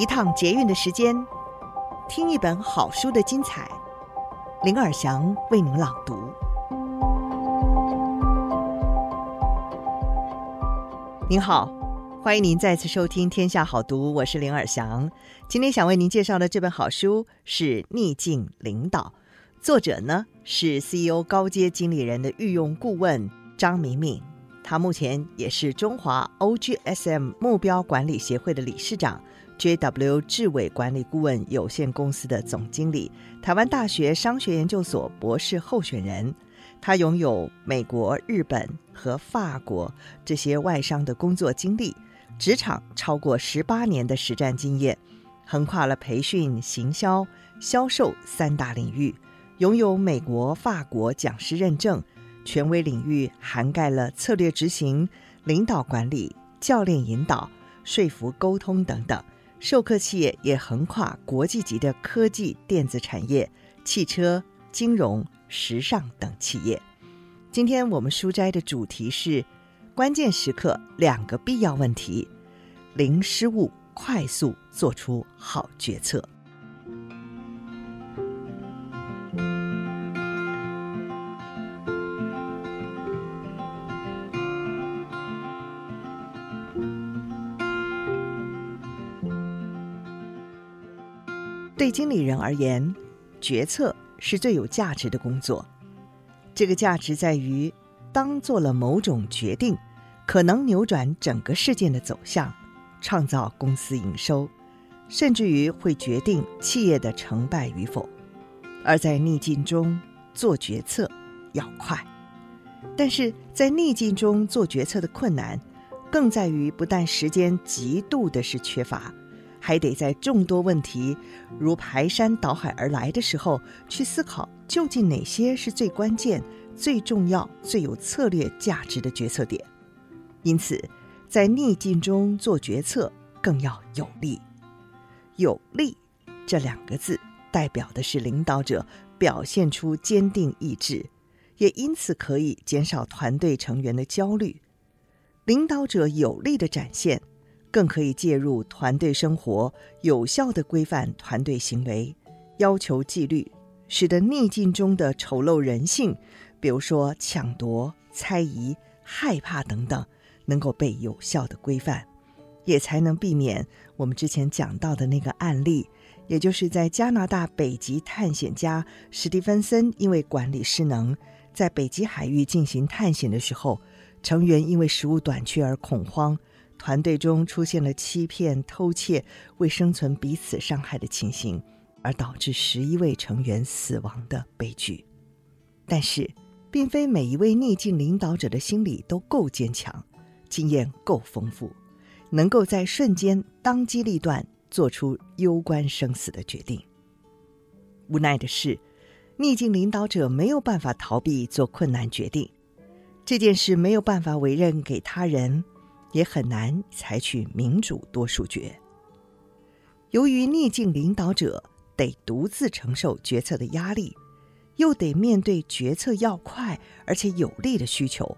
一趟捷运的时间，听一本好书的精彩。林尔祥为您朗读。您好，欢迎您再次收听《天下好读》，我是林尔祥。今天想为您介绍的这本好书是《逆境领导》，作者呢是 CEO 高阶经理人的御用顾问张敏敏。他目前也是中华 OGSM 目标管理协会的理事长，JW 智伟管理顾问有限公司的总经理，台湾大学商学研究所博士候选人。他拥有美国、日本和法国这些外商的工作经历，职场超过十八年的实战经验，横跨了培训、行销、销售三大领域，拥有美国、法国讲师认证。权威领域涵盖了策略执行、领导管理、教练引导、说服沟通等等。授课企业也横跨国际级的科技、电子产业、汽车、金融、时尚等企业。今天我们书斋的主题是：关键时刻两个必要问题，零失误，快速做出好决策。对经理人而言，决策是最有价值的工作。这个价值在于，当做了某种决定，可能扭转整个事件的走向，创造公司营收，甚至于会决定企业的成败与否。而在逆境中做决策要快，但是在逆境中做决策的困难，更在于不但时间极度的是缺乏。还得在众多问题如排山倒海而来的时候，去思考究竟哪些是最关键、最重要、最有策略价值的决策点。因此，在逆境中做决策更要有力。有力这两个字代表的是领导者表现出坚定意志，也因此可以减少团队成员的焦虑。领导者有力的展现。更可以介入团队生活，有效地规范团队行为，要求纪律，使得逆境中的丑陋人性，比如说抢夺、猜疑、害怕等等，能够被有效地规范，也才能避免我们之前讲到的那个案例，也就是在加拿大北极探险家史蒂芬森因为管理失能，在北极海域进行探险的时候，成员因为食物短缺而恐慌。团队中出现了欺骗、偷窃、为生存彼此伤害的情形，而导致十一位成员死亡的悲剧。但是，并非每一位逆境领导者的心理都够坚强，经验够丰富，能够在瞬间当机立断做出攸关生死的决定。无奈的是，逆境领导者没有办法逃避做困难决定，这件事没有办法委任给他人。也很难采取民主多数决。由于逆境领导者得独自承受决策的压力，又得面对决策要快而且有力的需求，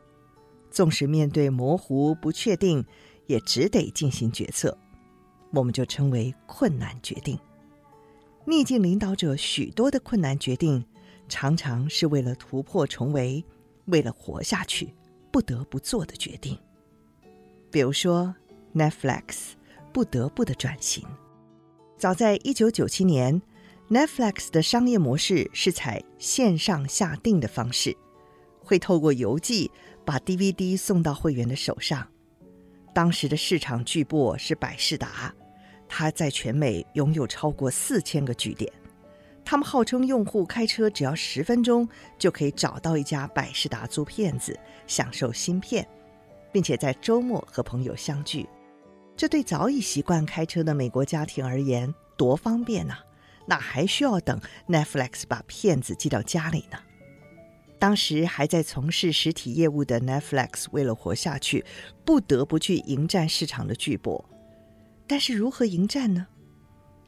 纵使面对模糊不确定，也只得进行决策。我们就称为困难决定。逆境领导者许多的困难决定，常常是为了突破重围，为了活下去，不得不做的决定。比如说，Netflix 不得不的转型。早在一九九七年，Netflix 的商业模式是采线上下订的方式，会透过邮寄把 DVD 送到会员的手上。当时的市场巨擘是百视达，它在全美拥有超过四千个据点。他们号称用户开车只要十分钟就可以找到一家百视达租片子，享受新片。并且在周末和朋友相聚，这对早已习惯开车的美国家庭而言多方便呐！哪还需要等 Netflix 把片子寄到家里呢？当时还在从事实体业务的 Netflix 为了活下去，不得不去迎战市场的巨擘。但是如何迎战呢？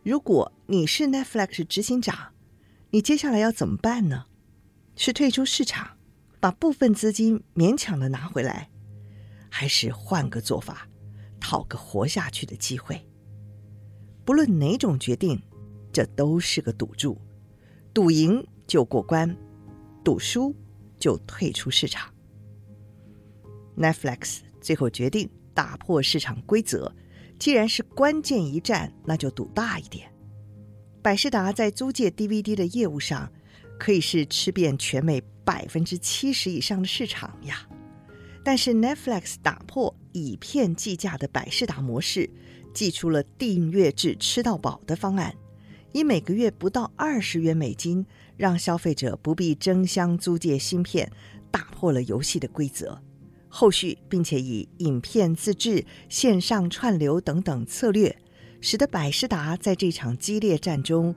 如果你是 Netflix 执行长，你接下来要怎么办呢？是退出市场，把部分资金勉强的拿回来？还是换个做法，讨个活下去的机会。不论哪种决定，这都是个赌注，赌赢就过关，赌输就退出市场。Netflix 最后决定打破市场规则，既然是关键一战，那就赌大一点。百视达在租借 DVD 的业务上，可以是吃遍全美百分之七十以上的市场呀。但是 Netflix 打破以片计价的百视达模式，祭出了订阅制吃到饱的方案，以每个月不到二十元美金，让消费者不必争相租借芯片，打破了游戏的规则。后续并且以影片自制、线上串流等等策略。使得百视达在这场激烈战中，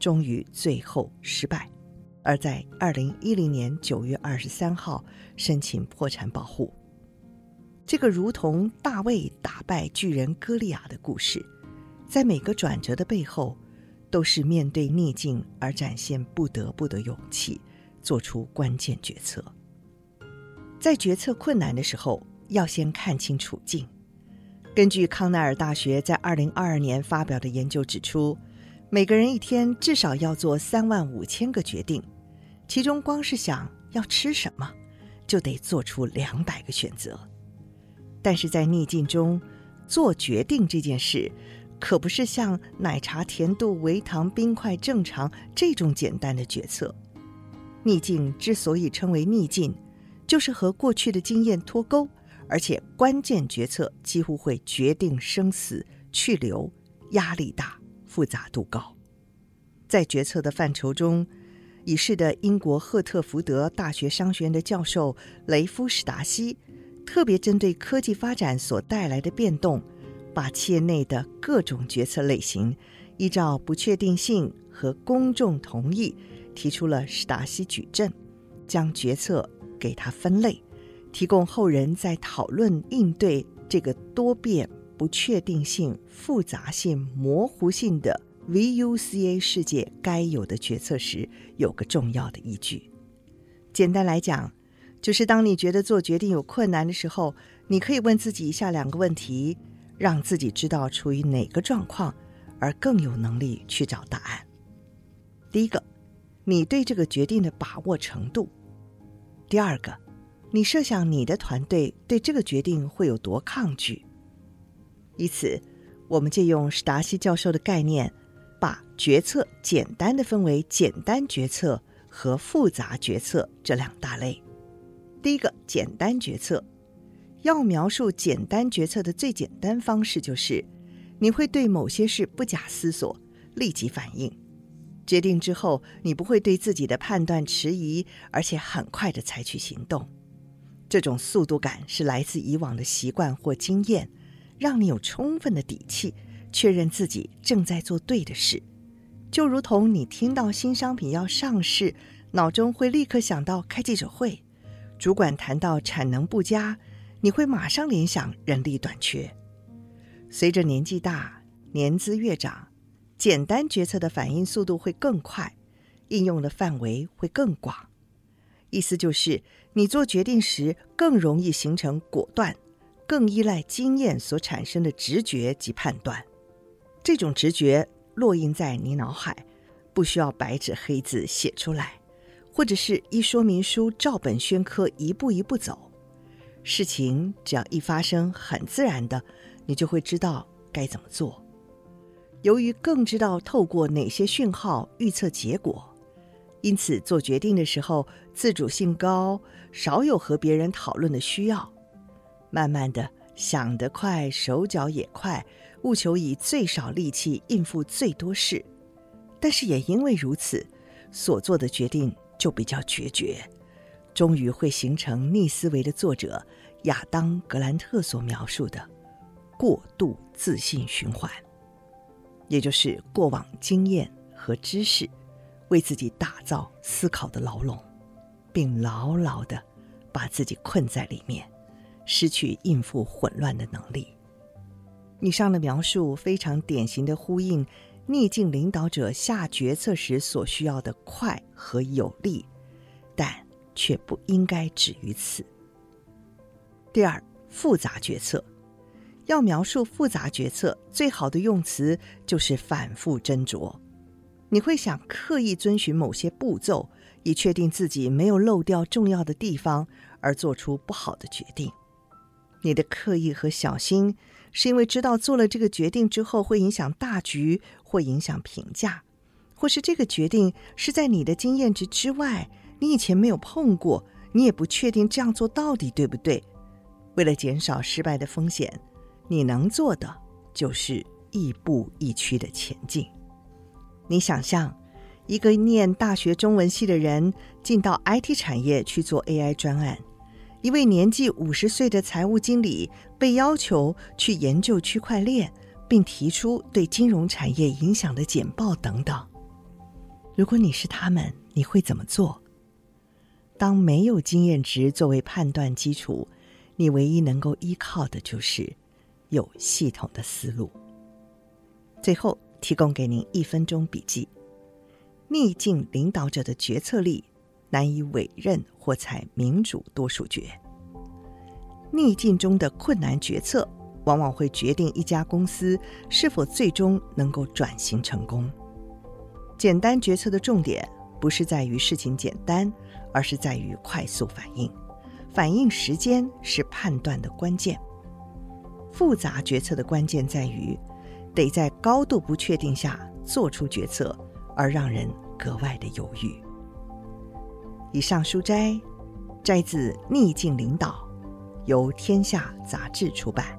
终于最后失败，而在二零一零年九月二十三号申请破产保护。这个如同大卫打败巨人歌利亚的故事，在每个转折的背后，都是面对逆境而展现不得不的勇气，做出关键决策。在决策困难的时候，要先看清处境。根据康奈尔大学在二零二二年发表的研究指出，每个人一天至少要做三万五千个决定，其中光是想要吃什么，就得做出两百个选择。但是在逆境中做决定这件事，可不是像奶茶甜度、微糖、冰块正常这种简单的决策。逆境之所以称为逆境，就是和过去的经验脱钩。而且关键决策几乎会决定生死，去留，压力大，复杂度高。在决策的范畴中，已逝的英国赫特福德大学商学院的教授雷夫史达西，特别针对科技发展所带来的变动，把企业内的各种决策类型，依照不确定性和公众同意，提出了史达西矩阵，将决策给它分类。提供后人在讨论应对这个多变、不确定性、复杂性、模糊性的 VUCA 世界该有的决策时，有个重要的依据。简单来讲，就是当你觉得做决定有困难的时候，你可以问自己以下两个问题，让自己知道处于哪个状况，而更有能力去找答案。第一个，你对这个决定的把握程度；第二个。你设想你的团队对这个决定会有多抗拒？以此，我们借用史达西教授的概念，决策简单的分为简单决策和复杂决策这两大类。第一个，简单决策，要描述简单决策的最简单方式就是，你会对某些事不假思索，立即反应，决定之后，你不会对自己的判断迟疑，而且很快的采取行动。这种速度感是来自以往的习惯或经验，让你有充分的底气，确认自己正在做对的事。就如同你听到新商品要上市，脑中会立刻想到开记者会；主管谈到产能不佳，你会马上联想人力短缺。随着年纪大，年资越长，简单决策的反应速度会更快，应用的范围会更广。意思就是，你做决定时更容易形成果断，更依赖经验所产生的直觉及判断。这种直觉烙印在你脑海，不需要白纸黑字写出来，或者是一说明书照本宣科一步一步走。事情只要一发生，很自然的，你就会知道该怎么做。由于更知道透过哪些讯号预测结果。因此，做决定的时候自主性高，少有和别人讨论的需要。慢慢的，想得快，手脚也快，务求以最少力气应付最多事。但是也因为如此，所做的决定就比较决绝，终于会形成逆思维的作者亚当·格兰特所描述的过度自信循环，也就是过往经验和知识。为自己打造思考的牢笼，并牢牢的把自己困在里面，失去应付混乱的能力。以上的描述非常典型的呼应逆境领导者下决策时所需要的快和有力，但却不应该止于此。第二，复杂决策要描述复杂决策，最好的用词就是反复斟酌。你会想刻意遵循某些步骤，以确定自己没有漏掉重要的地方，而做出不好的决定。你的刻意和小心，是因为知道做了这个决定之后会影响大局，会影响评价，或是这个决定是在你的经验值之外，你以前没有碰过，你也不确定这样做到底对不对。为了减少失败的风险，你能做的就是亦步亦趋的前进。你想象一个念大学中文系的人进到 IT 产业去做 AI 专案，一位年纪五十岁的财务经理被要求去研究区块链，并提出对金融产业影响的简报等等。如果你是他们，你会怎么做？当没有经验值作为判断基础，你唯一能够依靠的就是有系统的思路。最后。提供给您一分钟笔记：逆境领导者的决策力难以委任或采民主多数决。逆境中的困难决策往往会决定一家公司是否最终能够转型成功。简单决策的重点不是在于事情简单，而是在于快速反应。反应时间是判断的关键。复杂决策的关键在于。得在高度不确定下做出决策，而让人格外的犹豫。以上书摘摘自《逆境领导》，由天下杂志出版。